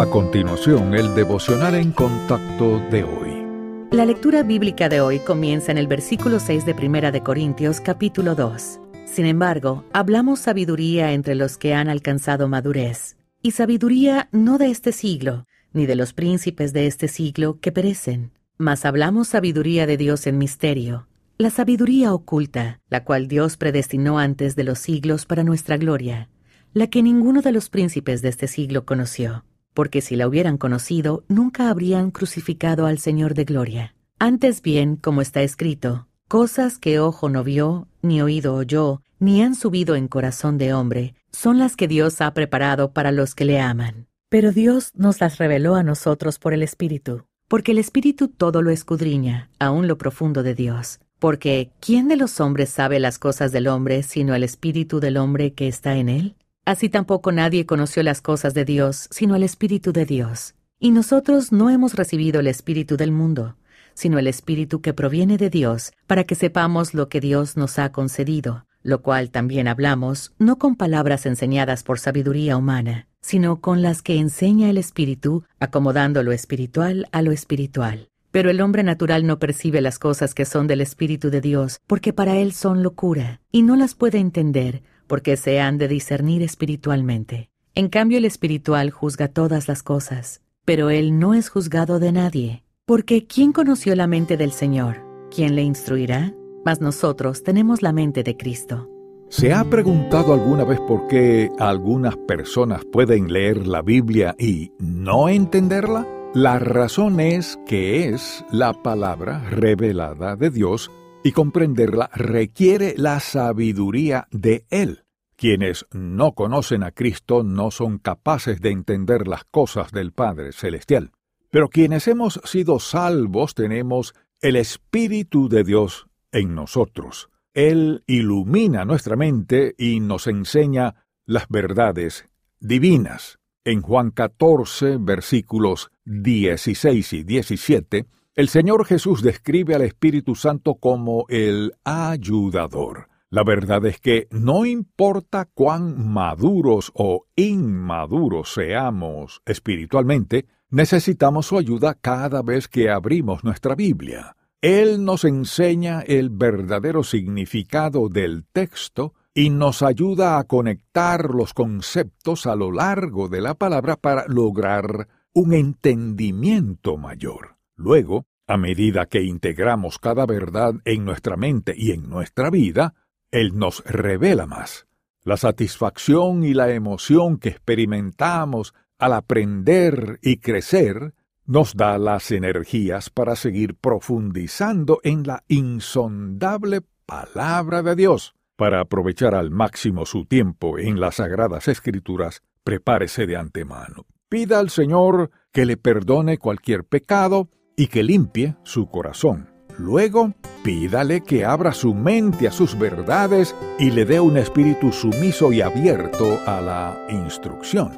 A continuación, el devocional en contacto de hoy. La lectura bíblica de hoy comienza en el versículo 6 de Primera de Corintios, capítulo 2. Sin embargo, hablamos sabiduría entre los que han alcanzado madurez, y sabiduría no de este siglo, ni de los príncipes de este siglo que perecen, mas hablamos sabiduría de Dios en misterio, la sabiduría oculta, la cual Dios predestinó antes de los siglos para nuestra gloria, la que ninguno de los príncipes de este siglo conoció porque si la hubieran conocido, nunca habrían crucificado al Señor de Gloria. Antes bien, como está escrito, cosas que ojo no vio, ni oído oyó, ni han subido en corazón de hombre, son las que Dios ha preparado para los que le aman. Pero Dios nos las reveló a nosotros por el Espíritu, porque el Espíritu todo lo escudriña, aun lo profundo de Dios. Porque ¿quién de los hombres sabe las cosas del hombre sino el Espíritu del hombre que está en él? Así tampoco nadie conoció las cosas de Dios, sino el Espíritu de Dios. Y nosotros no hemos recibido el Espíritu del mundo, sino el Espíritu que proviene de Dios, para que sepamos lo que Dios nos ha concedido, lo cual también hablamos, no con palabras enseñadas por sabiduría humana, sino con las que enseña el Espíritu, acomodando lo espiritual a lo espiritual. Pero el hombre natural no percibe las cosas que son del Espíritu de Dios, porque para él son locura, y no las puede entender, porque se han de discernir espiritualmente. En cambio el espiritual juzga todas las cosas, pero él no es juzgado de nadie, porque ¿quién conoció la mente del Señor? ¿Quién le instruirá? Mas nosotros tenemos la mente de Cristo. ¿Se ha preguntado alguna vez por qué algunas personas pueden leer la Biblia y no entenderla? La razón es que es la palabra revelada de Dios y comprenderla requiere la sabiduría de Él. Quienes no conocen a Cristo no son capaces de entender las cosas del Padre Celestial. Pero quienes hemos sido salvos tenemos el Espíritu de Dios en nosotros. Él ilumina nuestra mente y nos enseña las verdades divinas. En Juan 14, versículos 16 y 17, el Señor Jesús describe al Espíritu Santo como el ayudador. La verdad es que no importa cuán maduros o inmaduros seamos espiritualmente, necesitamos su ayuda cada vez que abrimos nuestra Biblia. Él nos enseña el verdadero significado del texto y nos ayuda a conectar los conceptos a lo largo de la palabra para lograr un entendimiento mayor. Luego, a medida que integramos cada verdad en nuestra mente y en nuestra vida, Él nos revela más. La satisfacción y la emoción que experimentamos al aprender y crecer nos da las energías para seguir profundizando en la insondable palabra de Dios. Para aprovechar al máximo su tiempo en las sagradas escrituras, prepárese de antemano. Pida al Señor que le perdone cualquier pecado y que limpie su corazón. Luego, pídale que abra su mente a sus verdades y le dé un espíritu sumiso y abierto a la instrucción.